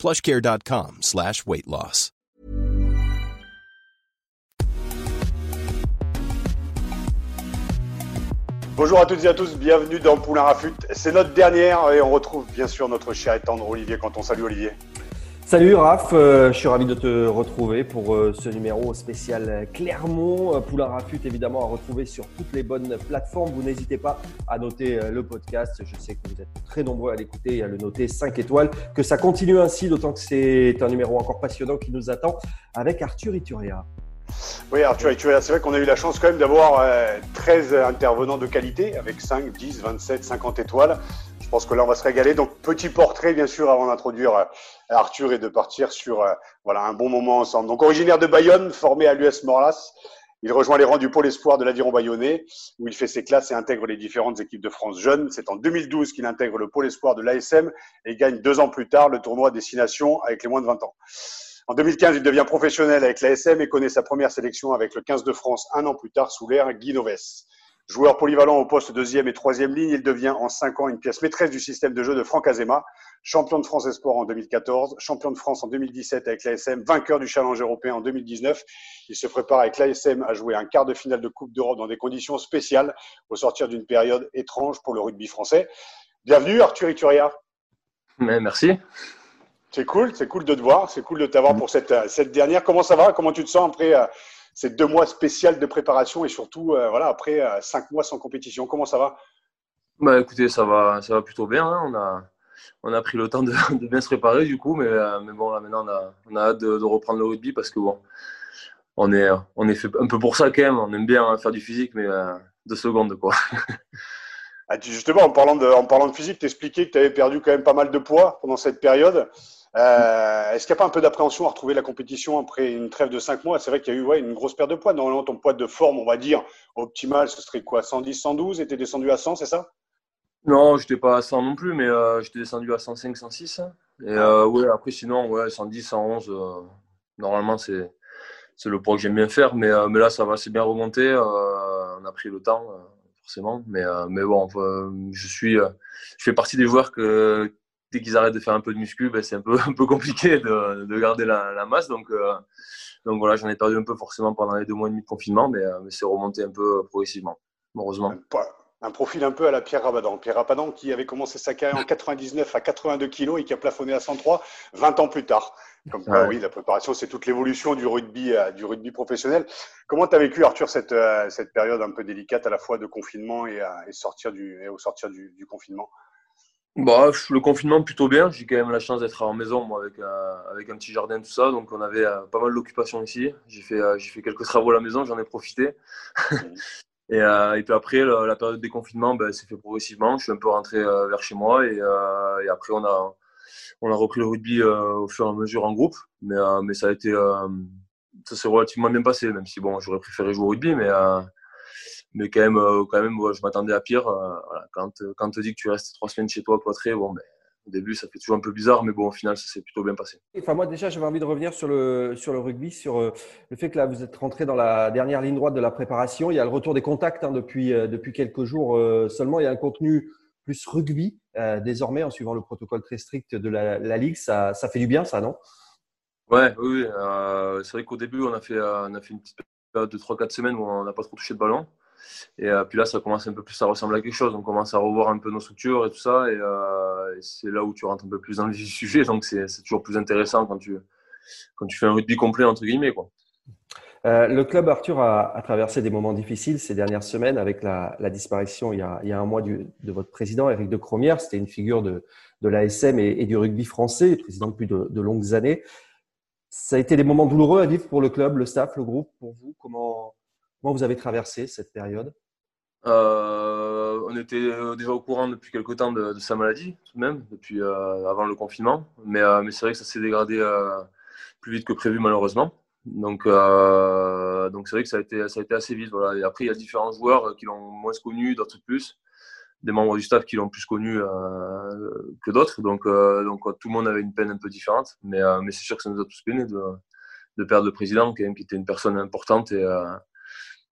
plushcare.com slash weight loss. Bonjour à toutes et à tous, bienvenue dans Poulain Rafut. C'est notre dernière et on retrouve bien sûr notre cher et tendre Olivier quand on salue Olivier. Salut Raph, euh, je suis ravi de te retrouver pour euh, ce numéro spécial Clermont. Euh, Poulain évidemment à retrouver sur toutes les bonnes plateformes. Vous n'hésitez pas à noter le podcast. Je sais que vous êtes très nombreux à l'écouter et à le noter 5 étoiles. Que ça continue ainsi, d'autant que c'est un numéro encore passionnant qui nous attend avec Arthur Ituria. Oui, Arthur Ituria, c'est vrai qu'on a eu la chance quand même d'avoir 13 intervenants de qualité avec 5, 10, 27, 50 étoiles. Je pense que là, on va se régaler. Donc, petit portrait, bien sûr, avant d'introduire Arthur et de partir sur euh, voilà, un bon moment ensemble. Donc, originaire de Bayonne, formé à l'US Morlas, il rejoint les rangs du pôle espoir de l'aviron bayonnais, où il fait ses classes et intègre les différentes équipes de France jeunes. C'est en 2012 qu'il intègre le pôle espoir de l'ASM et gagne deux ans plus tard le tournoi Destination avec les moins de 20 ans. En 2015, il devient professionnel avec l'ASM et connaît sa première sélection avec le 15 de France un an plus tard sous l'ère Guy Noves. Joueur polyvalent au poste deuxième et troisième ligne, il devient en cinq ans une pièce maîtresse du système de jeu de Franck Azema, champion de France Esport en 2014, champion de France en 2017 avec l'ASM, vainqueur du Challenge européen en 2019. Il se prépare avec l'ASM à jouer un quart de finale de Coupe d'Europe dans des conditions spéciales au sortir d'une période étrange pour le rugby français. Bienvenue Arthur Ituria. merci. C'est cool, c'est cool de te voir, c'est cool de t'avoir pour cette, cette dernière. Comment ça va? Comment tu te sens après euh, ces deux mois spéciaux de préparation et surtout euh, voilà, après euh, cinq mois sans compétition. Comment ça va? Bah, Écoutez, ça va, ça va plutôt bien. Hein. On, a, on a pris le temps de, bien se préparer du coup, mais, euh, mais bon, là maintenant on a, on a hâte de, reprendre le rugby parce que bon, on est, on est fait un peu pour ça quand même. On aime bien faire du physique, mais deux secondes quoi. Ah, justement, en parlant de, en parlant de physique, tu expliquais que tu avais perdu quand même pas mal de poids pendant cette période. Euh, est-ce qu'il n'y a pas un peu d'appréhension à retrouver la compétition après une trêve de 5 mois? C'est vrai qu'il y a eu ouais, une grosse perte de poids. Normalement, ton poids de forme, on va dire, optimal, ce serait quoi? 110, 112 Et tu es descendu à 100, c'est ça? Non, je n'étais pas à 100 non plus, mais euh, j'étais descendu à 105, 106. Et euh, ouais, après, sinon, ouais, 110, 111, euh, normalement, c'est, le poids que j'aime bien faire. Mais, mais là, ça va, c'est bien remonté. on a pris le temps, forcément. Mais, mais bon, je, suis, je fais partie des joueurs que dès qu'ils arrêtent de faire un peu de muscu, ben, c'est un peu, un peu compliqué de, de garder la, la, masse. Donc, euh, donc voilà, j'en ai perdu un peu forcément pendant les deux mois et demi de confinement, mais, euh, mais c'est remonté un peu progressivement, heureusement. Un profil un peu à la Pierre Rabadan. Pierre Rabadan qui avait commencé sa carrière en 99 à 82 kg et qui a plafonné à 103 20 ans plus tard. Comme quoi, oui, la préparation, c'est toute l'évolution du rugby, euh, du rugby professionnel. Comment tu as vécu, Arthur, cette, cette période un peu délicate à la fois de confinement et, et sortir du, et au sortir du, du confinement? Bah, le confinement plutôt bien. J'ai quand même la chance d'être en maison moi, avec, euh, avec un petit jardin, tout ça. Donc on avait euh, pas mal d'occupations ici. J'ai fait, euh, j'ai fait quelques travaux à la maison, j'en ai profité. et, et, puis après, la, période de déconfinement ben, s'est fait progressivement. Je suis un peu rentré vers chez moi et, et, après on a, on a repris le rugby au fur et à mesure en groupe. Mais, mais ça a été, ça s'est relativement bien passé, même si bon, j'aurais préféré jouer au rugby, mais mais quand même, euh, quand même je m'attendais à pire. Euh, voilà. Quand, quand on te dit que tu restes trois semaines chez toi cloîtré, bon, ben, au début, ça fait toujours un peu bizarre, mais bon, au final, ça s'est plutôt bien passé. Enfin, moi, déjà, j'avais envie de revenir sur le, sur le rugby, sur euh, le fait que là, vous êtes rentré dans la dernière ligne droite de la préparation. Il y a le retour des contacts hein, depuis, depuis quelques jours seulement. Il y a un contenu plus rugby désormais, en suivant le protocole très strict de la, la Ligue. Ça, ça, fait du bien, ça, non? Ouais, oui. c'est vrai qu'au début, on a, fait, on a fait une petite période de 3-4 semaines où on n'a pas trop touché de ballon. Et euh, puis là, ça commence un peu plus à ressembler à quelque chose. On commence à revoir un peu nos structures et tout ça. Et, euh, c'est là où tu rentres un peu plus dans le sujet. Donc, c'est toujours plus intéressant quand tu, quand tu fais un rugby complet, entre guillemets. Euh, le club Arthur a, traversé des moments difficiles ces dernières semaines avec la, disparition il y, a, un mois de votre président, Éric de Cromière. C'était une figure de, de l'ASM et, et, du rugby français, président depuis de, de, longues années. Ça a été des moments douloureux à vivre pour le club, le staff, le groupe, pour vous? Comment, Comment vous avez traversé cette période? Euh, On était euh, déjà au courant depuis quelque temps de, sa maladie, tout de même, depuis euh, avant le confinement. Mais, c'est vrai que ça s'est dégradé plus vite que prévu malheureusement. Donc, c'est vrai que ça a été, assez vite. Voilà. Après, il y a différents joueurs qui l'ont moins connu, d'autres plus des membres du staff qui l'ont plus connu que d'autres. Donc, tout le monde avait une peine un peu différente. Mais, c'est sûr que ça nous a tous peiné de, de perdre le président, qui, était une personne importante et,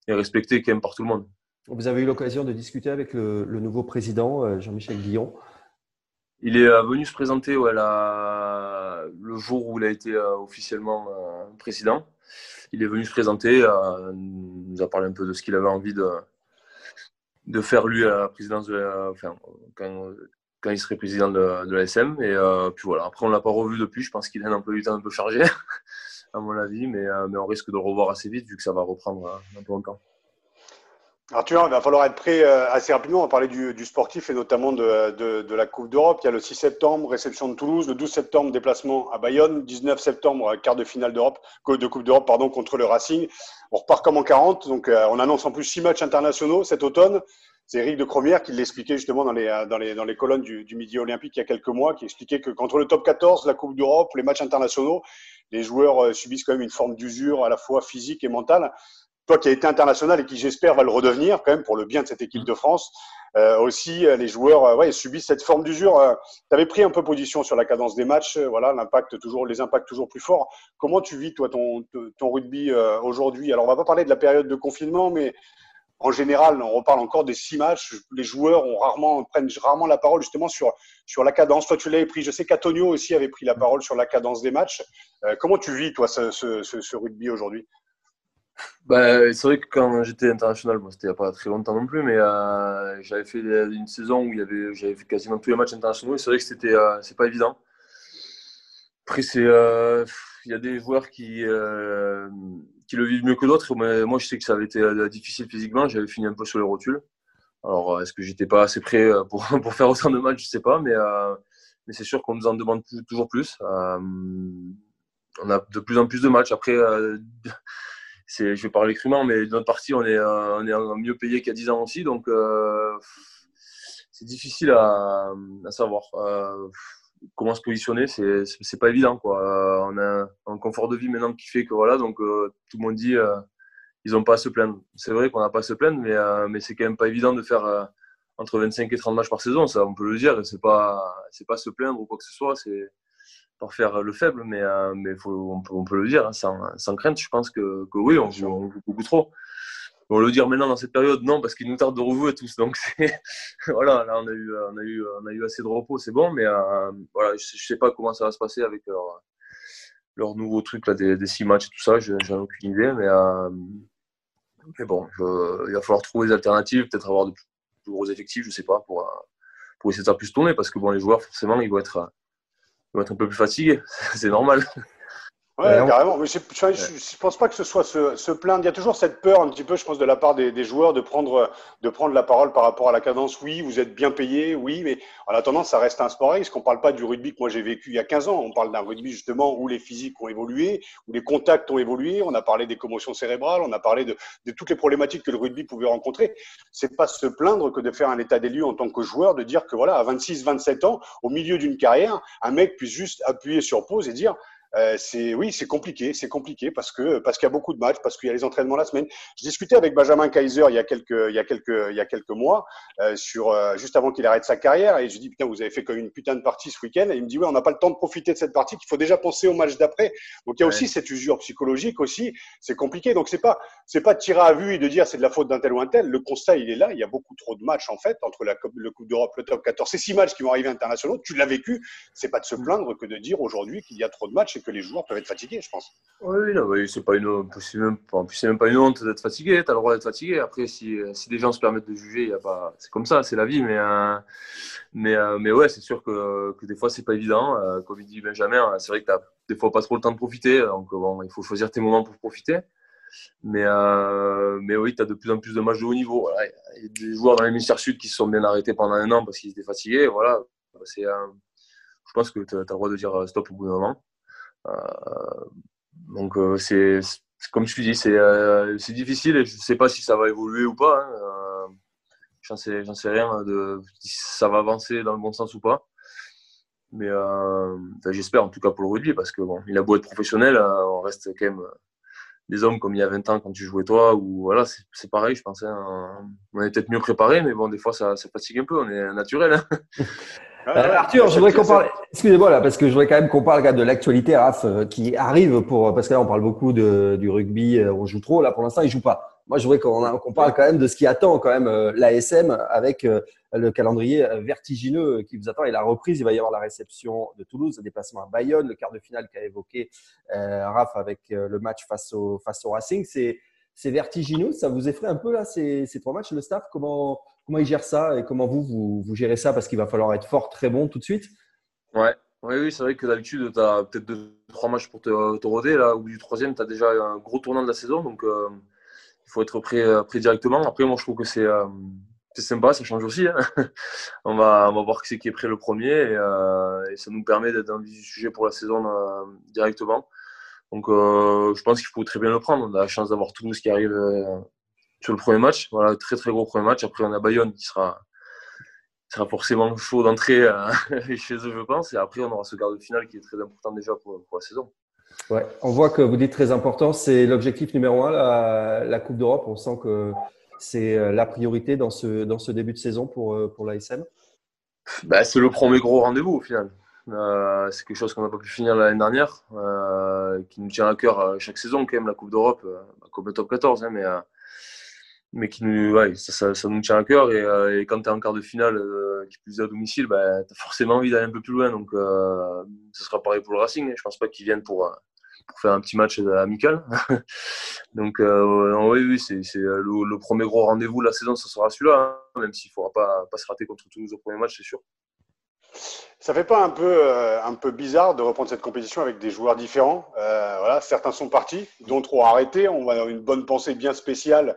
et respectée quand même par tout le monde. Vous avez eu l'occasion de discuter avec le, nouveau président, Jean-Michel Guillon Il est venu se présenter ouais, le jour où il a été officiellement président. Il est venu se présenter, nous a parlé un peu de ce qu'il avait envie de, de faire lui à la présidence de la, enfin, quand, quand, il serait président de, de l'ASM. Et euh, puis voilà, après on l'a pas revu depuis, je pense qu'il a un peu du temps un peu chargé, à mon avis, mais, euh, mais on risque de le revoir assez vite vu que ça va reprendre euh, un peu longtemps. Arthur, il va falloir être prêt assez rapidement. On va parler du, sportif et notamment de, de, de la Coupe d'Europe. Il y a le 6 septembre, réception de Toulouse. Le 12 septembre, déplacement à Bayonne. 19 septembre, quart de finale d'Europe, de Coupe d'Europe pardon, contre le Racing. On repart comme en 40. Donc, on annonce en plus six matchs internationaux cet automne. C'est Eric de Cromière qui l'expliquait justement dans les, dans les, dans les colonnes du, du, Midi Olympique il y a quelques mois, qui expliquait que contre le top 14, la Coupe d'Europe, les matchs internationaux, les joueurs euh, subissent quand même une forme d'usure à la fois physique et mentale. Toi qui as été international et qui j'espère va le redevenir quand même pour le bien de cette équipe de France, euh, aussi euh, les joueurs euh, ouais, subissent cette forme d'usure. Tu avais pris un peu position sur la cadence des matchs, voilà, l'impact toujours, les impacts toujours plus forts. Comment tu vis toi ton, ton rugby aujourd'hui? Alors on va pas parler de la période de confinement, mais en général, on reparle encore des six matchs. Les joueurs ont rarement, prennent rarement la parole justement sur, sur la cadence. Toi, tu l'avais pris. Je sais qu'Antonio aussi avait pris la parole sur la cadence des matchs. Euh, comment tu vis, toi, ce, rugby aujourd'hui? Bah, C'est vrai que quand j'étais international, c'était il n'y a pas très longtemps non plus, mais euh, j'avais fait une saison où j'avais fait quasiment tous les matchs internationaux et c'est vrai que c'était euh, pas évident. Après, c'est il y a des joueurs qui qui le vivent mieux que d'autres. Mais moi, je sais que ça avait été euh, difficile physiquement. J'avais fini un peu sur les rotules. Alors, euh, est-ce que j'étais pas assez prêt euh, pour, pour faire autant de matchs? Je sais pas, mais, c'est sûr qu'on nous en demande toujours plus. on a de plus en plus de matchs. Après, je vais parler crûment, mais de notre partie, on est, on est mieux payé qu'il y a 10 ans aussi. Donc, c'est difficile à savoir comment se positionner, c'est c'est pas évident quoi. Euh, on a un confort de vie maintenant qui fait que voilà, donc euh, tout le monde dit euh, ils ont pas à se plaindre. C'est vrai qu'on n'a pas à se plaindre, mais mais c'est quand même pas évident de faire entre 25 et 30 matchs par saison, ça on peut le dire. C'est pas pas se plaindre ou quoi que ce soit, c'est pour faire le faible, mais mais faut, on, peut, on peut le dire hein, sans, sans crainte. Je pense que, que oui, on joue, on joue beaucoup trop on le dire maintenant dans cette période, non, parce qu'il nous tarde de rejouer tous. Donc voilà, là on a eu, on a eu, assez de repos, c'est bon, mais euh, je, ne sais pas comment ça va se passer avec leur, nouveau truc là des, six matchs et tout ça. J'en ai aucune idée, mais, euh, bon, il va falloir trouver des alternatives, peut-être avoir de plus gros effectifs, je sais pas, pour pour essayer de faire plus tourner, parce que bon, les joueurs forcément ils vont être, ils vont être un peu plus fatigués, c'est normal. Ouais, carrément. Mais je, je, pense pas que ce soit se, se, plaindre. Il y a toujours cette peur, un petit peu, je pense, de la part des, des, joueurs de prendre, de prendre la parole par rapport à la cadence. Oui, vous êtes bien payé, oui, mais en attendant, ça reste un sport Est-ce qu'on parle pas du rugby que moi j'ai vécu il y a 15 ans. On parle d'un rugby justement où les physiques ont évolué, où les contacts ont évolué. On a parlé des commotions cérébrales, on a parlé de, de toutes les problématiques que le rugby pouvait rencontrer. C'est pas se plaindre que de faire un état des lieux en tant que joueur, de dire que voilà, à 26, 27 ans, au milieu d'une carrière, un mec puisse juste appuyer sur pause et dire euh, c'est oui, c'est compliqué, c'est compliqué parce que parce qu'il y a beaucoup de matchs, parce qu'il y a les entraînements la semaine. Je discutais avec Benjamin Kaiser il y a quelques il y a quelques il y a quelques mois euh, sur euh, juste avant qu'il arrête sa carrière et je dis putain vous avez fait comme une putain de partie ce week-end et il me dit oui on n'a pas le temps de profiter de cette partie, qu'il faut déjà penser au match d'après. Donc il y a aussi cette usure psychologique aussi, c'est compliqué. Donc c'est pas c'est pas de tirer à vue et de dire c'est de la faute d'un tel ou un tel. Le constat il est là, il y a beaucoup trop de matchs en fait entre la coupe, le Coupe d'Europe, le Top 14, ces six matchs qui vont arriver internationaux. Tu l'as vécu, c'est pas de se mm. plaindre que de dire aujourd'hui qu'il y a trop de matchs que les joueurs peuvent être fatigués, je pense. Oui, non, c'est pas une, c'est même, pas une honte d'être fatigué. Tu as le droit d'être fatigué. Après, si, si des gens se permettent de juger, y a pas, c'est comme ça, c'est la vie. Mais, euh, mais, euh, mais ouais, c'est sûr que, que des fois, c'est pas évident. Euh, comme il dit Benjamin, c'est vrai que tu des fois pas trop le temps de profiter. Donc, bon, il faut choisir tes moments pour profiter. Mais, mais oui, tu as de plus en plus de matchs de haut niveau. Il y a des joueurs dans l'hémisphère sud qui se sont bien arrêtés pendant un an parce qu'ils étaient fatigués. Voilà. C'est, je pense que tu as le droit de dire stop au bout d'un moment. Euh, donc euh, c'est comme je dis, euh, c'est difficile et je ne sais pas si ça va évoluer ou pas. Hein. J'en sais, rien de si ça va avancer dans le bon sens ou pas. Mais j'espère en tout cas pour le rugby parce que bon, il a beau être professionnel, on reste quand même des hommes comme il y a 20 ans quand tu jouais toi. Ou voilà, c'est pareil, je pensais. on est peut-être mieux préparé, mais bon, des fois ça, ça fatigue un peu. On est naturel. Hein. Euh, Arthur, je voudrais qu'on parle. Excusez-moi là, parce que je voudrais quand même qu'on parle de l'actualité, Raph, euh, qui arrive pour parce que là on parle beaucoup de, du rugby, euh, on joue trop. Là, pour l'instant, il joue pas. Moi, je voudrais qu'on parle quand même de ce qui attend quand même l'ASM avec le calendrier vertigineux qui vous attend et la reprise. Il va y avoir la réception de Toulouse, le déplacement à Bayonne, le quart de finale qu'a évoqué Raph avec le match face au face au Racing. C'est c'est vertigineux. Ça vous effraie un peu là ces, ces trois matchs, le staff? Comment comment ils gèrent ça et comment vous, vous, gérez ça Parce qu'il va falloir être fort, très bon tout de suite. Ouais, oui, oui c'est vrai que d'habitude, tu as peut-être deux, trois matchs pour te, te roder. Là, au bout du troisième, tu as déjà un gros tournant de la saison. Donc, euh, il faut être prêt, euh, prêt, directement. Après, moi, je trouve que c'est euh, sympa, ça change aussi. Hein. on, va, on va voir qui qui est prêt le premier. Et, ça nous permet d'être dans le sujet pour la saison directement. Donc, je pense qu'il faut très bien le prendre. On a la chance d'avoir Toulouse qui arrive sur le premier match. Voilà, très très gros premier match. Après, on a Bayonne qui sera, sera forcément chaud d'entrée euh, chez eux, je pense. Et après, on aura ce quart de finale qui est très important déjà pour, la saison. Ouais, on voit que vous dites très important, c'est l'objectif numéro un, la, la Coupe d'Europe. On sent que c'est euh, la priorité dans ce, dans ce début de saison pour, euh, pour l'ASM. Bah, c'est le premier gros rendez-vous au final. c'est quelque chose qu'on n'a pas pu finir l'année dernière, qui nous tient à cœur chaque saison quand même, la Coupe d'Europe, comme le top 14. Hein, mais mais qui nous, ça, nous tient à cœur. Et, euh, quand tu es en quart de finale, euh, qui plus est à domicile, bah, tu as forcément envie d'aller un peu plus loin. Donc, euh, sera pareil pour le Racing. Je pense pas qu'ils viennent pour, pour faire un petit match amical. donc, oui, oui c'est le, premier gros rendez-vous de la saison, ce sera celui-là. Hein, même s'il ne faudra pas, pas se rater contre Toulouse au premier match, c'est sûr. Ça fait pas un peu, un peu bizarre de reprendre cette compétition avec des joueurs différents? Voilà, Certains sont partis, d'autres ont arrêté. On va avoir une bonne pensée bien spéciale euh,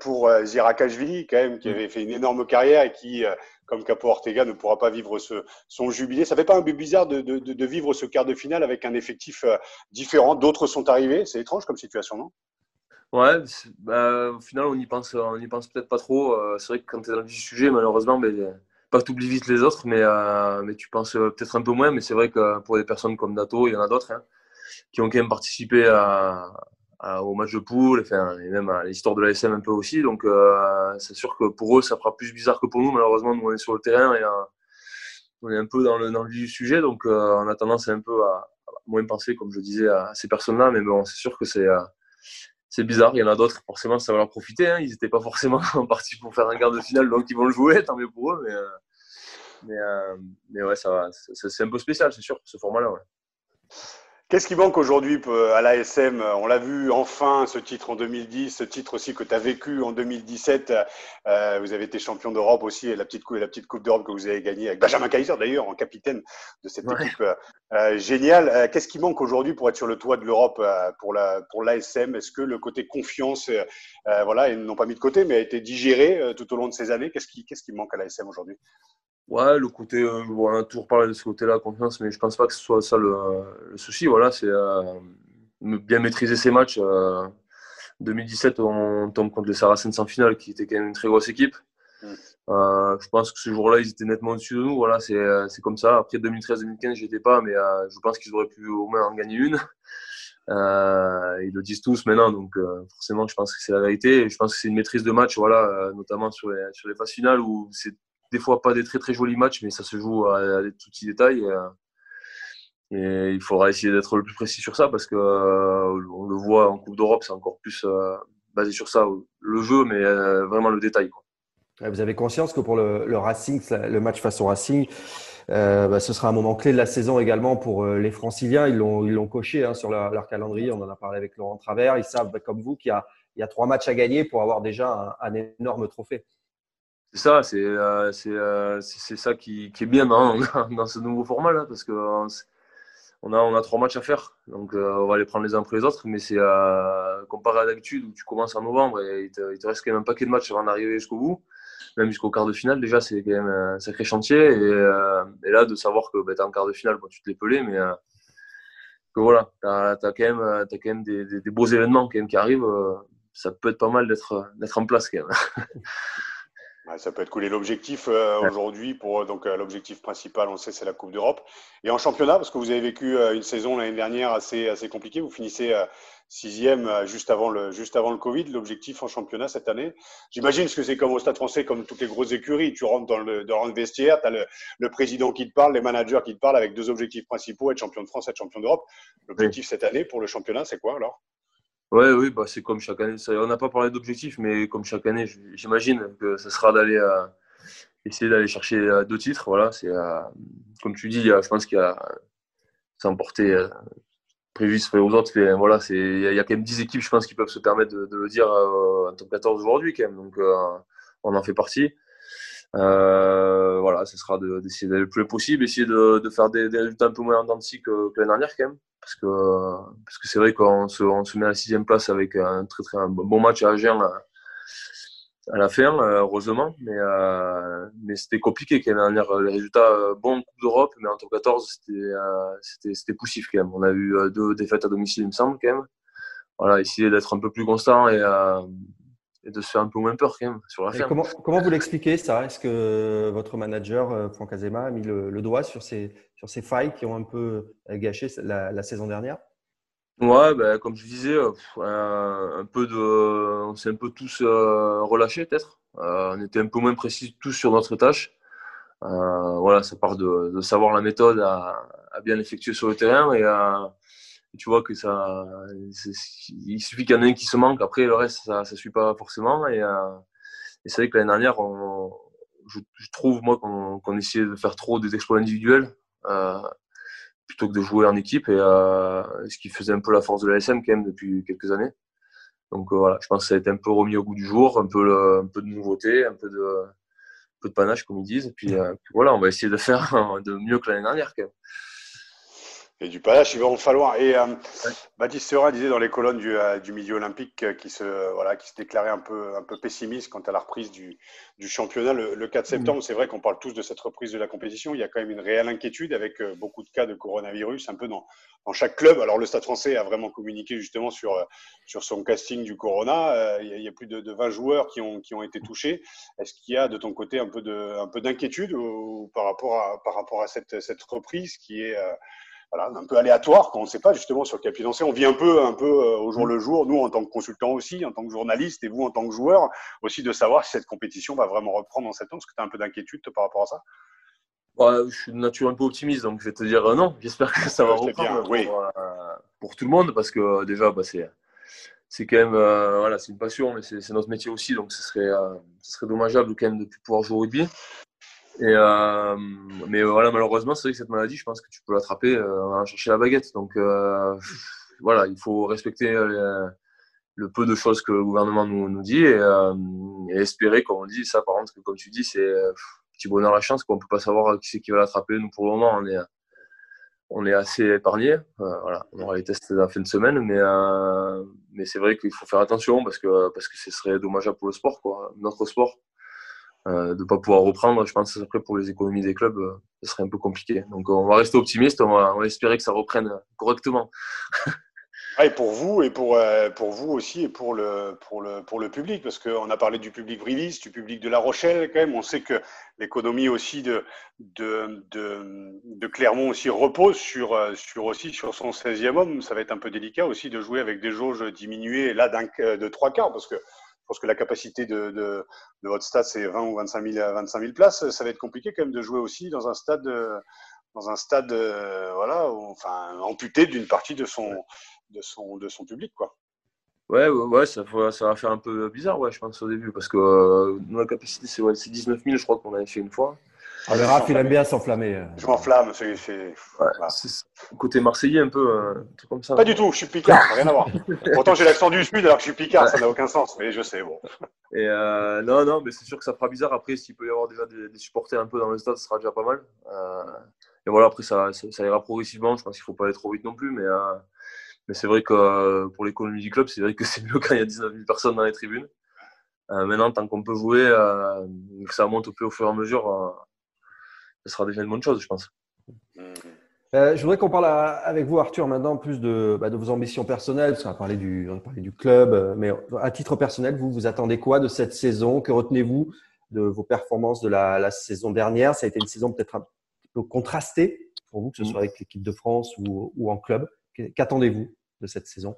pour euh, Zirakashvili, quand même, qui mm. avait fait une énorme carrière et qui, euh, comme Capo Ortega, ne pourra pas vivre ce, son jubilé. Ça fait pas un peu bizarre de, de, de, vivre ce quart de finale avec un effectif différent? D'autres sont arrivés. C'est étrange comme situation, non? Ouais, bah, au final, on n'y pense, on y pense peut-être pas trop. C'est vrai que quand tu es dans le sujet, malheureusement, ben, pas que tu oublies vite les autres, mais, mais tu penses peut-être un peu moins. Mais c'est vrai que pour des personnes comme Dato, il y en a d'autres hein, qui ont quand même participé à, au match de poule, et même à l'histoire de l'ASM un peu aussi. Donc, euh, c'est sûr que pour eux, ça fera plus bizarre que pour nous. Malheureusement, nous, on est sur le terrain et euh, on est un peu dans le, dans le du sujet. Donc, euh, on a tendance un peu à, moins penser, comme je disais, à ces personnes-là. Mais bon, c'est sûr que c'est c'est bizarre. Il y en a d'autres, forcément, ça va leur profiter. Hein. Ils n'étaient pas forcément partis pour faire un quart de finale, donc ils vont le jouer, tant mieux pour eux. Mais, mais, mais ouais, ça va. C'est un peu spécial, c'est sûr, ce format-là. Qu'est-ce qui manque aujourd'hui euh, à l'ASM On l'a vu enfin, ce titre en 2010, ce titre aussi que tu as vécu en 2017. Euh, vous avez été champion d'Europe aussi, et la petite coupe, la petite coupe d'Europe que vous avez gagnée avec Benjamin Kaiser d'ailleurs, en capitaine de cette équipe euh, géniale. Qu'est-ce qui manque aujourd'hui pour être sur le toit de l'Europe pour la pour l'ASM Est-ce que le côté confiance, voilà, ils n'ont pas mis de côté, mais a été digéré tout au long de ces années? Qu'est-ce qui qu'est-ce qui manque à l'ASM aujourd'hui? Ouais, le côté, euh, on a toujours parlé de ce côté-là, confiance, mais je pense pas que ce soit ça le, souci. Voilà, c'est euh, bien maîtriser ces matchs. 2017, euh, on tombe contre les Saracens en finale, qui était quand même une très grosse équipe. Mm. je pense que ce jour-là, ils étaient nettement au-dessus de nous. Voilà, c'est comme ça. Après 2013-2015, j'y étais pas, mais je pense qu'ils auraient pu au moins en gagner une. ils le disent tous maintenant, donc forcément, je pense que c'est la vérité. je pense que c'est une maîtrise de match, voilà, notamment sur les, sur les phases finales où c'est des fois pas des très très jolis matchs, mais ça se joue à, des tout petits détails. Euh, et, il faudra essayer d'être le plus précis sur ça parce que euh, on le voit en Coupe d'Europe, c'est encore plus euh, basé sur ça, le jeu, mais vraiment le détail. Vous avez conscience que pour le, Racing, le match face au Racing, bah, ce sera un moment clé de la saison également pour les Franciliens. Ils l'ont, ils l'ont coché hein, sur leur, calendrier. On en a parlé avec Laurent Travers. Ils savent, comme vous, qu'il y a trois matchs à gagner pour avoir déjà un énorme trophée. C'est ça, c'est euh, euh, c'est ça qui, qui, est bien dans, ce nouveau format là, parce que euh, on a, on a trois matchs à faire, donc on va les prendre les uns après les autres, mais c'est comparé à d'habitude où tu commences en novembre et il te, reste quand même un paquet de matchs avant d'arriver jusqu'au bout, même jusqu'au quart de finale, déjà c'est quand même un sacré chantier, et, là de savoir que bah, tu es en quart de finale, tu te l'es pelé, mais que voilà, tu as, quand même, quand même des, des, des, beaux événements quand même qui arrivent, ça peut être pas mal d'être en place quand même. ça peut être cool. Et l'objectif euh, aujourd'hui, pour donc euh, l'objectif principal, on sait, c'est la Coupe d'Europe. Et en championnat, parce que vous avez vécu euh, une saison l'année dernière assez assez compliquée, vous finissez sixième juste avant le juste avant le Covid. L'objectif en championnat cette année, j'imagine que c'est comme au Stade Français, comme toutes les grosses écuries. Tu rentres dans le dans le vestiaire, tu as le, le, président qui te parle, les managers qui te parlent, avec deux objectifs principaux être champion de France, être champion d'Europe. L'objectif cette année pour le championnat, c'est quoi alors? Ouais, oui, bah, c'est comme chaque année. on n'a pas parlé d'objectifs, mais comme chaque année, j'imagine que ce sera d'aller euh, essayer d'aller chercher euh, deux titres. Voilà, c'est euh, comme tu dis, je pense qu'il y a sans porter préjudice aux autres. voilà, c'est il y, a quand même 10 équipes, je pense, qui peuvent se permettre de, le dire en top 14 aujourd'hui quand même. Donc, on en fait partie. voilà, ce sera d'essayer d'aller le plus possible, essayer de, de faire des, résultats un peu moins en que, que l'année dernière quand même parce que parce que c'est vrai qu'on se, on se met à la sixième place avec un très très bon match à Agen à, la fin, heureusement, mais euh, mais c'était compliqué quand même. Les résultats euh, bons en Coupe d'Europe, mais en top 14 c'était euh, c'était c'était poussif quand même. On a eu deux défaites à domicile, il me semble quand même. Voilà, essayer d'être un peu plus constant et et de se faire un peu moins peur quand même sur la fin. Comment, comment vous l'expliquez ça Est-ce que votre manager, euh, Franck Azema, a mis le, doigt sur ces, sur ces failles qui ont un peu euh, gâché la, saison dernière? Ouais, ben, comme je disais, euh, un, peu de, on s'est un peu tous relâchés peut-être. on était un peu moins précis tous sur notre tâche. voilà, ça part de, savoir la méthode à, bien effectuer sur le terrain et tu vois que ça, il suffit qu'il y en ait un qui se manque. Après, le reste, ça ne suit pas forcément. Et, euh, c'est vrai que l'année dernière, je, trouve, moi, qu'on essayait de faire trop des exploits individuels euh, plutôt que de jouer en équipe. Et euh, ce qui faisait un peu la force de l'ASM quand même depuis quelques années. Donc euh, voilà, je pense que ça a été un peu remis au goût du jour, un peu, un peu de nouveauté, un peu de, un peu de panache, comme ils disent. Et puis, euh, puis voilà, on va essayer de faire de mieux que l'année dernière quand même. Et du panache, il va en falloir. Et euh, Baptiste Serin disait dans les colonnes du, euh, du milieu olympique euh, qui se, voilà, qui se déclarait un peu, un peu pessimiste quant à la reprise du, du championnat le, 4 septembre. Mm. C'est vrai qu'on parle tous de cette reprise de la compétition. Il y a quand même une réelle inquiétude avec beaucoup de cas de coronavirus un peu dans, dans chaque club. Alors le Stade français a vraiment communiqué justement sur, sur son casting du corona. il, y a, plus de, de, 20 joueurs qui ont, qui ont été touchés. Est-ce qu'il y a de ton côté un peu, de, un peu d'inquiétude par rapport à, par rapport à cette, cette reprise qui est voilà, un peu aléatoire quand on ne sait pas justement sur quel pied danser. On vit un peu, un peu euh, au jour le jour, nous en tant que consultants aussi, en tant que journaliste et vous en tant que joueur aussi de savoir si cette compétition va vraiment reprendre en septembre. Est-ce que tu as un peu d'inquiétude par rapport à ça? Je suis de nature un peu optimiste, donc je vais te dire euh, non. J'espère que ça va reprendre pour, euh, pour, tout le monde parce que déjà, bah, c'est c'est quand même voilà, c'est une passion, mais c'est notre métier aussi, donc ce serait, ce serait dommageable quand même de plus pouvoir jouer au rugby. Euh, mais voilà, malheureusement, c'est vrai que cette maladie, je pense que tu peux l'attraper euh, en allant chercher la baguette. Donc euh, voilà, il faut respecter le peu de choses que le gouvernement nous, dit et, espérer, comme on dit, ça par contre, comme tu dis, c'est petit bonheur la chance qu'on ne peut pas savoir qui c'est qui va l'attraper. Nous, pour le moment, on est, on est assez épargnés. voilà, on aura les tests la fin de semaine, mais, mais c'est vrai qu'il faut faire attention parce que, parce que ce serait dommageable pour le sport, quoi, notre sport. Euh, de ne pas pouvoir reprendre, je pense après pour les économies des clubs, euh, ce serait un peu compliqué. Donc on va rester optimiste, on va, espérer que ça reprenne correctement. Ah, et pour vous, et pour, euh, pour vous aussi, et pour le, pour le, pour le public, parce qu'on a parlé du public Brivis, du public de La Rochelle, quand même. On sait que l'économie aussi de, de, de, Clermont aussi repose sur, sur, aussi sur son 16e homme. Ça va être un peu délicat aussi de jouer avec des jauges diminuées, là, de trois quarts, parce que pense que la capacité de, de, votre stade, c'est 20 ou 25 000, 25 000 places. Ça va être compliqué quand même de jouer aussi dans un stade, dans un stade voilà, enfin, amputé d'une partie de son, de, son, de son public. Quoi. Ouais, ouais ça, ça va faire un peu bizarre, ouais, je pense, au début, parce que euh, la capacité, c'est ouais, 19 000, je crois qu'on avait fait une fois. Ah, le Raph, il aime bien s'enflammer. Euh. Je m'enflamme, c'est. Côté marseillais, un peu, euh, tout comme ça. Pas du tout, je suis picard, rien à voir. Pourtant, j'ai l'accent du sud alors que je suis picard, ça n'a aucun sens, mais je sais, bon. Et euh, non, non, mais c'est sûr que ça fera bizarre. Après, s'il peut y avoir déjà des, supporters un peu dans le stade, ce sera déjà pas mal. et voilà, après, ça, ça, ira progressivement. Je pense qu'il ne faut pas aller trop vite non plus, mais, mais c'est vrai que pour l'économie du club, c'est vrai que c'est mieux quand il y a 19 000 personnes dans les tribunes. maintenant, tant qu'on peut jouer, que ça monte au, peu au fur et à mesure ce sera déjà une bonne chose, je pense. Euh, je voudrais qu'on parle avec vous, Arthur, maintenant plus de, bah, de vos ambitions personnelles, parce qu'on a parlé du, on a parlé du club, euh, mais à titre personnel, vous vous attendez quoi de cette saison? Que retenez-vous de vos performances de la, saison dernière? Ça a été une saison peut-être un peu contrastée pour vous, que ce soit avec l'équipe de France ou, en club. Qu'attendez-vous de cette saison?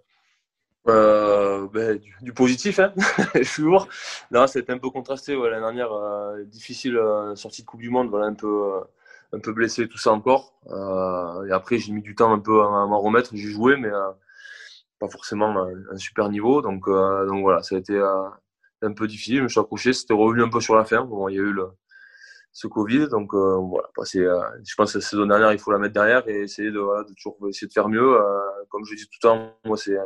Euh, ben, du, positif, hein toujours. Non, c'était un peu contrasté. L'année dernière, euh, difficile euh, sortie de Coupe du Monde, voilà, un peu, un peu blessé, tout ça encore. et après, j'ai mis du temps un peu à, m'en remettre. J'ai joué, mais pas forcément un super niveau. Donc, donc voilà, ça a été un peu difficile. Je me suis accroché. C'était revenu un peu sur la fin. Bon, il y a eu le, ce Covid. Donc voilà, je pense que la saison dernière, il faut la mettre derrière et essayer de, voilà, de toujours essayer de faire mieux. comme je dis tout le temps, moi, c'est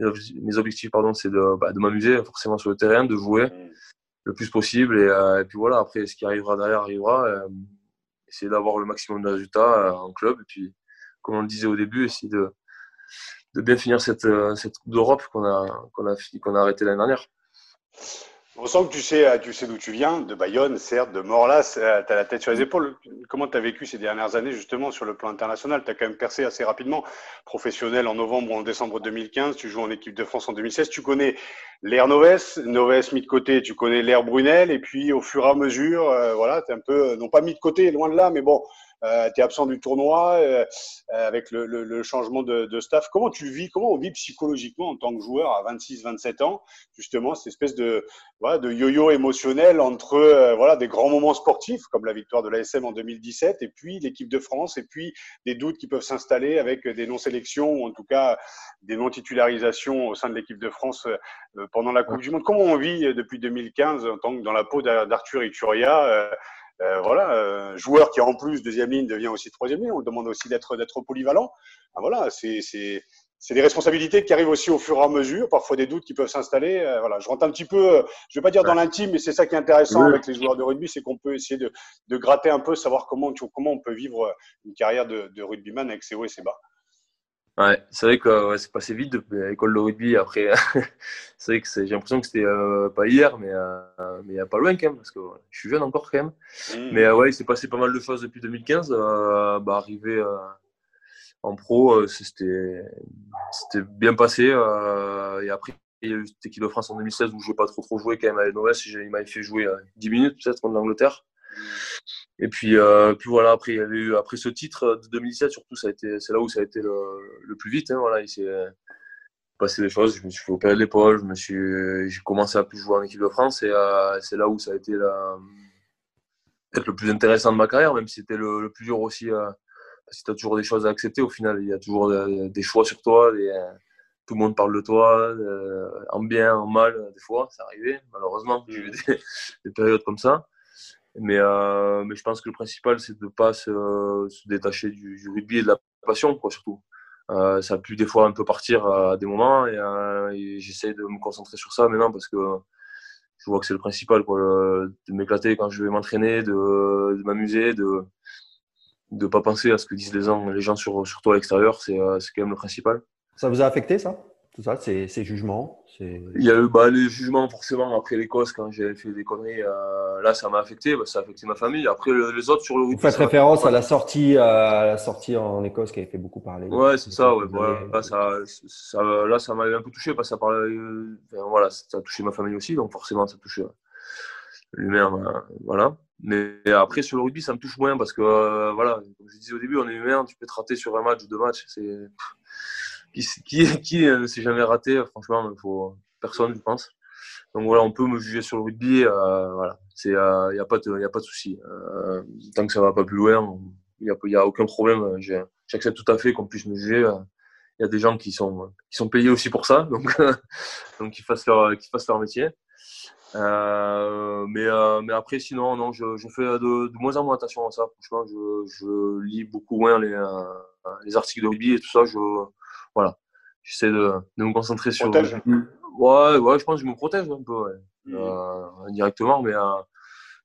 mes objectifs, pardon, c'est de, bah, de m'amuser forcément sur le terrain, de jouer mm. le plus possible. Euh, et, puis voilà, après, ce qui arrivera derrière arrivera. Euh, essayer d'avoir le maximum de résultats euh, en club. Et puis, comme on le disait au début, essayer de, de bien finir cette, cette Coupe d'Europe qu'on a, qu'on a, qu'on a arrêté l'année dernière. On sent que tu sais, euh, tu sais d'où tu viens, de Bayonne, certes, de Morlas. Euh, tu as la tête sur les épaules. Comment tu as vécu ces dernières années, justement, sur le plan international? Tu as quand même percé assez rapidement. Professionnel en novembre ou en décembre 2015. Tu joues en équipe de France en 2016. Tu connais l'air Noves, Noves mis de côté. Tu connais l'air Brunel. Et puis, au fur et à mesure, euh, voilà, tu es un peu, non pas mis de côté, loin de là, mais bon, euh, tu es absent du tournoi euh, euh, avec le, le, le changement de, de, staff. Comment tu vis Comment on vit psychologiquement en tant que joueur à 26-27 ans, justement, cette espèce de, voilà, de yo-yo émotionnel entre voilà, des grands moments sportifs, comme la victoire de l'ASM en 2017, et puis l'équipe de France, et puis des doutes qui peuvent s'installer avec des non-sélections, ou en tout cas des non-titularisations au sein de l'équipe de France pendant la Coupe du Monde. Comment on vit depuis 2015 en tant que dans la peau d'Arthur Ituria euh, voilà, euh, joueur qui en plus deuxième ligne devient aussi troisième ligne. On le demande aussi d'être d'être polyvalent. Ah, voilà, c'est c'est des responsabilités qui arrivent aussi au fur et à mesure, parfois des doutes qui peuvent s'installer. Euh, voilà, je rentre un petit peu, je vais pas dire dans l'intime, mais c'est ça qui est intéressant avec les joueurs de rugby, c'est qu'on peut essayer de, de, gratter un peu, savoir comment, comment on peut vivre une carrière de, de rugbyman avec ses hauts et ses bas. Ouais, c'est vrai que ouais, c'est passé vite depuis l'école de rugby. Après, c'est vrai que j'ai l'impression que c'était euh, pas hier, mais euh, mais pas loin quand même, parce que je suis jeune encore quand même. Mmh. Mais euh, ouais, il s'est passé pas mal de choses depuis 2015. bah, arriver en pro, c'était c'était bien passé. et après, il y a eu cette équipe de France en 2016 où je n'ai pas trop trop joué quand même à l'NOS. Il m'avait fait jouer 10 minutes peut-être contre l'Angleterre. Mmh. Et puis, euh, puis voilà, après, il y avait eu, après ce titre de 2017, surtout, ça a été, c'est là où ça a été le, le plus vite. Hein, voilà, il s'est passé des choses. Je me suis fait opérer de l'épaule, je me suis, j'ai commencé à plus jouer en équipe de France et euh, c'est là où ça a été la, peut-être le plus intéressant de ma carrière, même si c'était le, le, plus dur aussi. Euh, parce que tu as toujours des choses à accepter au final. Il y a toujours des, choix sur toi. tout le monde parle de toi, en bien, en mal, des fois, c'est arrivé, malheureusement. J'ai eu des, des périodes comme ça. Mais, euh, mais je pense que le principal, c'est de ne pas se, détacher du, rugby et de la passion, quoi, surtout. Euh, ça a pu des fois un peu partir à des moments et, euh, et j'essaie de me concentrer sur ça maintenant parce que je vois que c'est le principal, quoi, de m'éclater quand je vais m'entraîner, de, m'amuser, de ne pas penser à ce que disent les gens, les gens sur, sur toi à l'extérieur, c'est quand même le principal. Ça vous a affecté ça? Tout ça, ces, ces jugements Il y a eu bah, les jugements forcément après l'Écosse quand j'ai fait des conneries. Euh, là, ça m'a affecté, bah, ça a affecté ma famille. Après, les autres sur le rugby. Vous faites référence à la sortie, à la sortie en Écosse qui avait fait beaucoup parler. Ouais, c'est ça. Ouais, là, ça, ça, là, ça m'avait un peu touché parce que ça parlait. Euh, voilà, ça a touché ma famille aussi, donc forcément, ça a touché l'humain. Euh, voilà. Mais après, sur le rugby, ça me touche moins parce que, voilà, comme je disais au début, on est humain, tu peux te rater sur un match ou deux matchs. C'est qui, qui, ne s'est jamais raté, franchement, il faut personne, je pense. Donc voilà, on peut me juger sur le rugby, euh, voilà, il n'y euh, a pas de, y a pas de souci. Euh, tant que ça va pas plus loin, il n'y a, a aucun problème. J'accepte tout à fait qu'on puisse me juger. Il y a des gens qui sont, qui sont payés aussi pour ça, donc, donc qu'ils fassent leur, qu'ils fassent leur métier. Euh, mais, euh, mais après, sinon, non, je, je fais de, de, moins en moins attention à ça. Franchement, je, je lis beaucoup moins les, euh, les articles de rugby et tout ça. Je, voilà. J'essaie de, de, me concentrer sur. Protège. Ouais, ouais, je pense que je me protège un peu, ouais. Mmh. Euh, indirectement, mais, euh,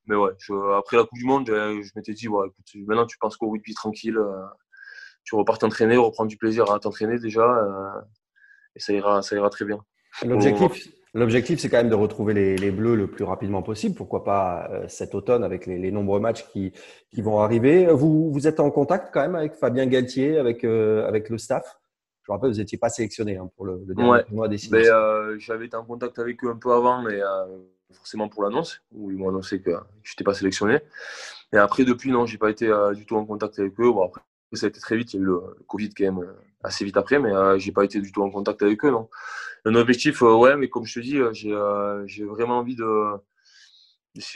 mais ouais. Je, après la Coupe du Monde, je, je m'étais dit, ouais, écoute, maintenant tu penses qu'au rugby tranquille, euh, tu repars t'entraîner, reprendre du plaisir à t'entraîner déjà, euh, et ça ira, ça ira très bien. L'objectif, L'objectif, c'est quand même de retrouver les, les, Bleus le plus rapidement possible. Pourquoi pas euh, cet automne avec les, les, nombreux matchs qui, qui vont arriver. Vous, vous êtes en contact quand même avec Fabien Galtier, avec, euh, avec le staff? Je me rappelle, vous n'étiez pas sélectionné hein, pour le, le dernier ouais. mois des euh, J'avais été en contact avec eux un peu avant, mais euh, forcément pour l'annonce, où ils m'ont annoncé que je n'étais pas sélectionné. Et après, depuis, non, j'ai pas été du tout en contact avec eux. Bon, après, ça a été très vite, il y a eu le Covid quand même assez vite après, mais je j'ai pas été du tout en contact avec eux, non. Un objectif, ouais, mais comme je te dis, j'ai vraiment envie de,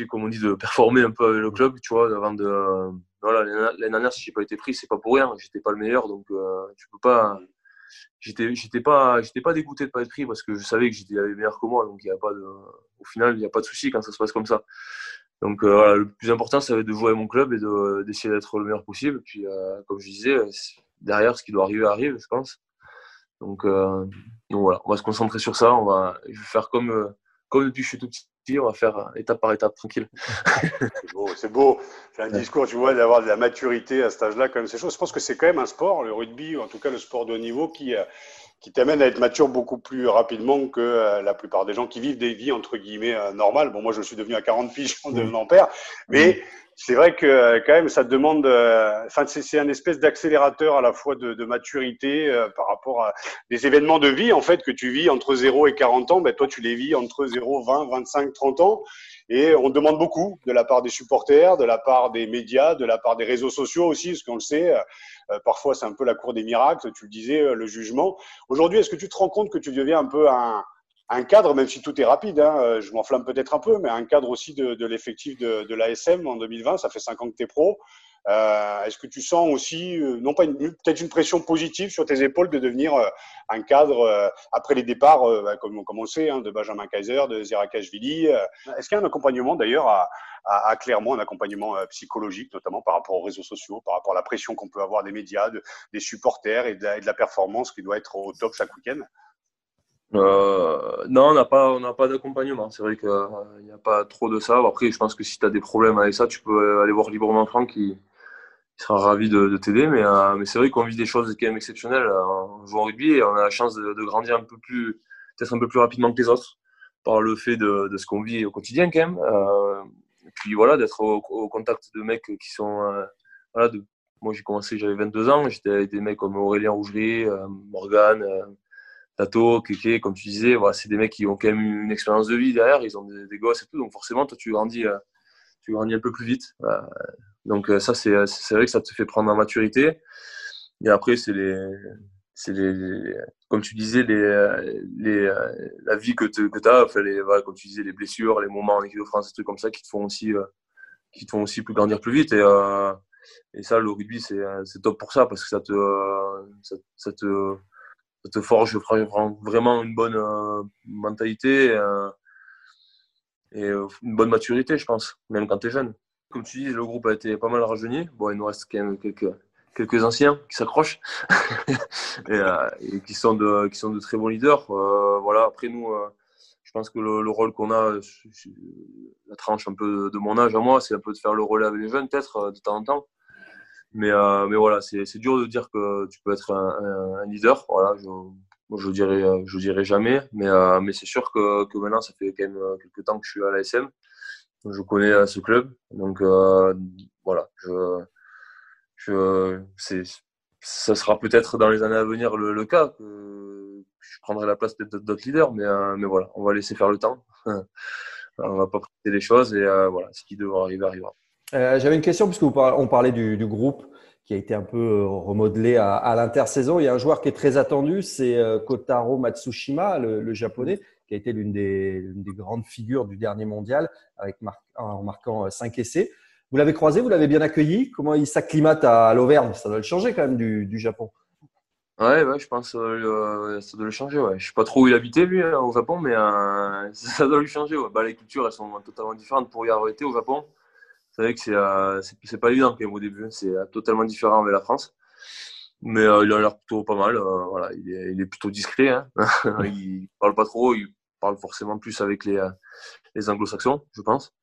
comme on dit, de performer un peu avec le club, tu vois, avant de. voilà, l'année dernière, si j'ai pas été pris, c'est pas pour rien. J'étais pas le meilleur, donc euh, tu peux pas. J'étais, j'étais pas, j'étais pas dégoûté de pas être pris parce que je savais que j'étais meilleur que moi, donc il y a pas de. Au final, il n'y a pas de souci quand ça se passe comme ça. Donc euh, voilà, le plus important, ça va être de jouer à mon club et de, d'essayer d'être le meilleur possible. Puis, euh, comme je disais, derrière, ce qui doit arriver arrive, je pense. Donc, donc voilà, on va se concentrer sur ça. On va, je vais faire comme, comme depuis que je suis tout petit on va faire étape par étape, tranquille. c'est beau, c'est beau. C'est un discours, tu vois, d'avoir de la maturité à cet âge-là, quand même, c'est chose. Je pense que c'est quand même un sport, le rugby, ou en tout cas le sport de haut niveau, qui, euh, qui t'amène à être mature beaucoup plus rapidement que euh, la plupart des gens qui vivent des vies, entre guillemets, euh, normales. Bon, moi, je suis devenu à 40 piges en devenant père, mais c'est vrai que euh, quand même ça demande, euh, enfin c'est un espèce d'accélérateur à la fois de, de maturité euh, par rapport à des événements de vie en fait que tu vis entre 0 et 40 ans, ben toi tu les vis entre 0, 20, 25, 30 ans. Et on demande beaucoup de la part des supporters, de la part des médias, de la part des réseaux sociaux aussi, parce qu'on le sait, parfois c'est un peu la cour des miracles, tu le disais, le jugement. Aujourd'hui, est-ce que tu te rends compte que tu deviens un peu un, cadre, même si tout est rapide, hein, euh, je m'enflamme peut-être un peu, mais un cadre aussi de, l'effectif de, de l'ASM en 2020, ça fait cinq ans que tu es pro. Euh, Est-ce que tu sens aussi, euh, non pas peut-être une pression positive sur tes épaules de devenir euh, un cadre après les départs, bah, comme, on sait, hein, de Benjamin Kaiser, de Zerakashvili Est-ce qu'il y a un accompagnement d'ailleurs à, Clermont, un accompagnement psychologique, notamment par rapport aux réseaux sociaux, par rapport à la pression qu'on peut avoir des médias, de, des supporters et de, la, performance qui doit être au top chaque week-end? Non, on n'a pas, pas d'accompagnement. C'est vrai qu'il n'y a pas trop de ça. Après, je pense que si tu as des problèmes avec ça, tu peux aller voir librement Franck qui, sera ravi de, t'aider. Mais, euh, mais c'est vrai qu'on vit des choses quand même exceptionnelles en jouant au rugby et on a la chance de, grandir un peu plus, peut-être un peu plus rapidement que les autres par le fait de, ce qu'on vit au quotidien quand même. Euh, et puis voilà, d'être au, contact de mecs qui sont. moi, j'ai commencé, j'avais 22 ans, j'étais avec des mecs comme Aurélien Rougerie, Morgan Tato, Keke, comme tu disais, voilà, c'est des mecs qui ont quand même une expérience de vie derrière, ils ont des, gosses et tout, donc forcément, toi, tu grandis, euh, tu grandis un peu plus vite. Donc euh, ça, c'est vrai que ça te fait prendre en maturité. Et après, c'est les, c'est les, comme tu disais, les, les, la vie que tu as, enfin, les, voilà, comme tu disais, les blessures, les moments en équipe de France, des trucs comme ça qui te font aussi, euh, qui te font aussi plus grandir plus vite. Et, et ça, le rugby, c'est top pour ça parce que ça te, ça te ça te forge vraiment une bonne euh, mentalité euh, et euh, une bonne maturité, je pense, même quand tu es jeune. Comme tu dis, le groupe a été pas mal rajeuni. Bon, il nous reste quand même quelques, quelques anciens qui s'accrochent et, qui, sont de, qui sont de très bons leaders. voilà. Après, nous, je pense que le, rôle qu'on a, la tranche un peu de mon âge à moi, c'est un peu de faire le relais avec les jeunes, peut-être, de temps en temps. Mais, euh, mais voilà, c'est dur de dire que tu peux être un, leader. Voilà, je, moi, je dirais, je jamais. Mais, euh, mais c'est sûr que, que, maintenant, ça fait quand même quelques temps que je suis à l'ASM. Je connais euh, ce club. Donc voilà, je, ça sera peut-être dans les années à venir le, cas que je prendrai la place peut-être d'autres leaders. Mais, mais voilà, on va laisser faire le temps. on va pas presser les choses et voilà, ce qui devra arriver arrivera. Euh, j'avais une question puisque on parlait du, groupe qui a été un peu euh, remodelé à, l'intersaison. Il y a un joueur qui est très attendu, c'est euh, Kotaro Matsushima, le, japonais, a été l'une des, grandes figures du dernier mondial avec en marquant 5 essais. Vous l'avez croisé, vous l'avez bien accueilli. Comment il s'acclimate à, l'Auvergne? Ça doit le changer quand même du, Japon. Ouais, ouais, je pense que ça doit le changer. Ouais. Je sais pas trop où il habitait lui hein, au Japon, mais ça doit lui changer. Bah, les cultures elles sont totalement différentes pour y avoir été au Japon c'est vrai que c'est euh, c'est pas évident quand même au début. C'est euh, totalement différent avec la France. Mais euh, il a l'air plutôt pas mal. voilà, il est, plutôt discret. Hein. il parle pas trop. Parle forcément plus avec les, les anglo-saxons, je pense.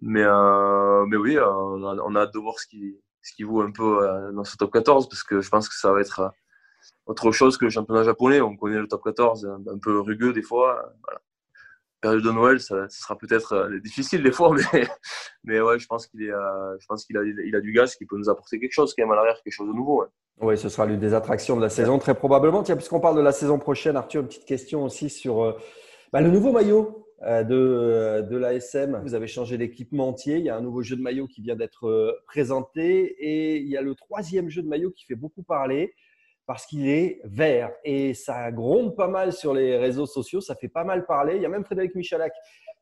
Mais, mais oui, on a, hâte de voir ce qui, ce qui vaut un peu dans ce top 14 parce que je pense que ça va être autre chose que le championnat japonais. On connaît le top 14, un, peu rugueux des fois. Voilà période de Noël, ça, sera peut-être euh, difficile des fois, mais, mais ouais, je pense qu'il est, euh, je pense qu'il a, il a du gaz qui peut nous apporter quelque chose quand même à l'arrière, quelque chose de nouveau. Oui, ce sera l'une des attractions de la saison, très probablement. Tiens, puisqu'on parle de la saison prochaine, Arthur, une petite question aussi sur euh, bah, le nouveau maillot euh, de, de l'ASM. Vous avez changé d'équipementier. Il y a un nouveau jeu de maillot qui vient d'être présenté. Et il y a le troisième jeu de maillot qui fait beaucoup parler parce qu'il est vert. Et ça gronde pas mal sur les réseaux sociaux. Ça fait pas mal parler. Il y a même Frédéric Michalak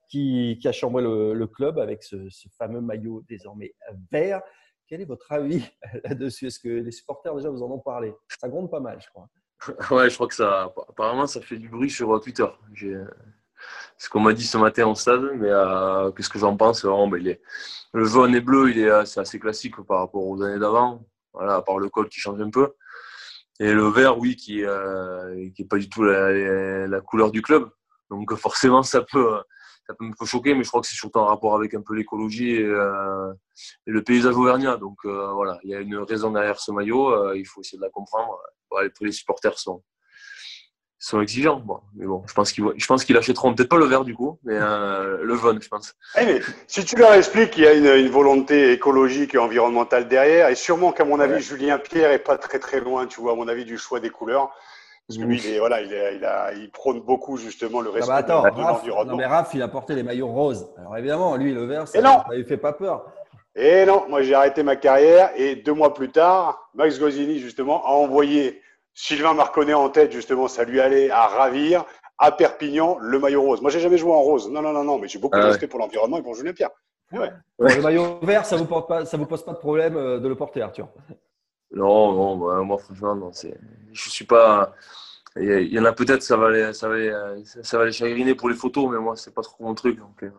qui, a chambré le, club avec ce, fameux maillot désormais vert. Quel est votre avis là-dessus? Est-ce que les supporters déjà vous en ont parlé? Ça gronde pas mal, je crois. Ouais, je crois que ça, apparemment, ça fait du bruit sur Twitter. ce qu'on m'a dit ce matin au stade, mais euh, qu'est-ce que j'en pense vraiment, ben, Le jaune et bleu, il est assez classique par rapport aux années d'avant, voilà, à part le col qui change un peu. Et le vert, oui, qui n'est euh, pas du tout la, couleur du club. Donc forcément, ça peut, ça peut me choquer, mais je crois que c'est surtout en rapport avec un peu l'écologie et, euh, le paysage auvergnat. Donc euh, voilà, il y a une raison derrière ce maillot, euh, il faut essayer de la comprendre. tous les supporters sont, sont exigeants. mais bon, je pense qu'ils je pense qu'ils achèteront peut-être pas le vert du coup, mais le jaune, je pense. Eh, si tu leur expliques qu'il y a une, volonté écologique et environnementale derrière, et sûrement qu'à mon avis, Julien Pierre est pas très très loin, tu vois, à mon avis, du choix des couleurs. Parce que lui, il, voilà, il, il, a, il, prône beaucoup justement le respect de, l'environnement. Non, mais Raph, il a porté les maillots roses. Alors évidemment, lui, le vert, ça ne lui fait pas peur. Et non, moi j'ai arrêté ma carrière et deux mois plus tard, Max Gosini justement a envoyé Sylvain Marconnet en tête justement, ça lui allait à ravir à Perpignan le maillot rose. Moi j'ai jamais joué en rose. Non non non non, mais j'ai beaucoup de ah respect pour l'environnement et pour Julien Pierre. Ouais. Le maillot vert, ça vous ça vous pose pas de problème euh, de le porter, Arthur non, non, bah, moi franchement, non, c'est, je suis pas. Il y en a peut-être, ça va les, ça va ça va les chagriner pour les photos, mais moi, c'est pas trop mon truc. Donc, euh,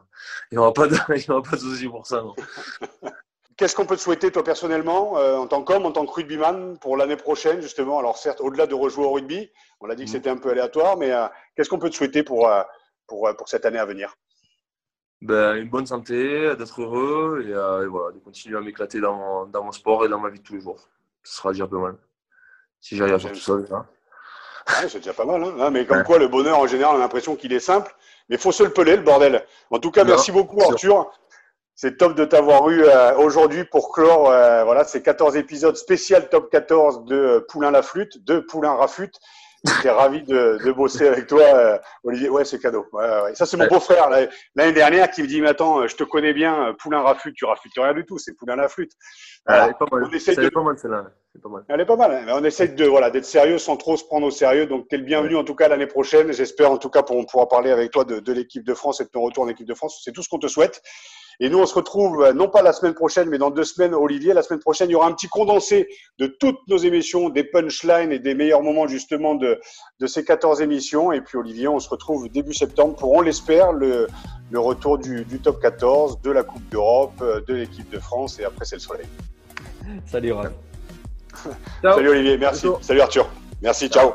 il n'y aura pas de, il aura pas de souci pour ça. Qu'est-ce qu'on peut te souhaiter, toi, personnellement, euh, en tant qu'homme, en tant que rugbyman, pour l'année prochaine, justement? Alors, certes, au-delà de rejouer au rugby, on l'a dit que mm. c'était un peu aléatoire, mais euh, qu'est-ce qu'on peut te souhaiter pour, pour, pour cette année à venir? Ben, Une bonne santé, d'être heureux et, voilà, de continuer à m'éclater dans dans mon sport et dans ma vie de tous les jours ce sera déjà pas mal. Si j'arrive à faire tout ça, déjà. c'est déjà pas mal. Hein. mais comme quoi, le bonheur, en général, on a l'impression qu'il est simple. Mais il faut se le peler, le bordel. En tout cas, merci beaucoup, Arthur. C'est top de t'avoir eu euh, aujourd'hui pour clore euh, voilà, ces 14 épisodes spécial top 14 de Poulain la flûte, de Poulain Rafute. J'étais ravi de, de, bosser avec toi, euh, Olivier. Ouais, c'est cadeau. Ouais, ouais. Ça, c'est mon beau-frère l'année dernière qui me dit, mais attends, euh, je te connais bien, euh, Poulain Rafute, tu rafutes rien du tout, c'est Poulain la flûte. Elle est pas mal. On essaie de... pas mal celle-là. Elle est pas mal. Hein. On essaie de voilà d'être sérieux sans trop se prendre au sérieux. Donc, tu es le bienvenu en tout cas l'année prochaine. J'espère en tout cas pour pouvoir parler avec toi de, de l'équipe de France et de ton retour en équipe de France. C'est tout ce qu'on te souhaite. Et nous, on se retrouve euh, non pas la semaine prochaine, mais dans deux semaines, Olivier. La semaine prochaine, il y aura un petit condensé de toutes nos émissions, des punchlines et des meilleurs moments justement de, de ces 14 émissions. Et puis, Olivier, on se retrouve début septembre pour, on l'espère, le, le retour du, du, top 14, de la Coupe d'Europe, euh, de l'équipe de France. Et après, c'est le soleil. Salut, Salut, Olivier. Merci. Salut, Arthur. Merci. ciao.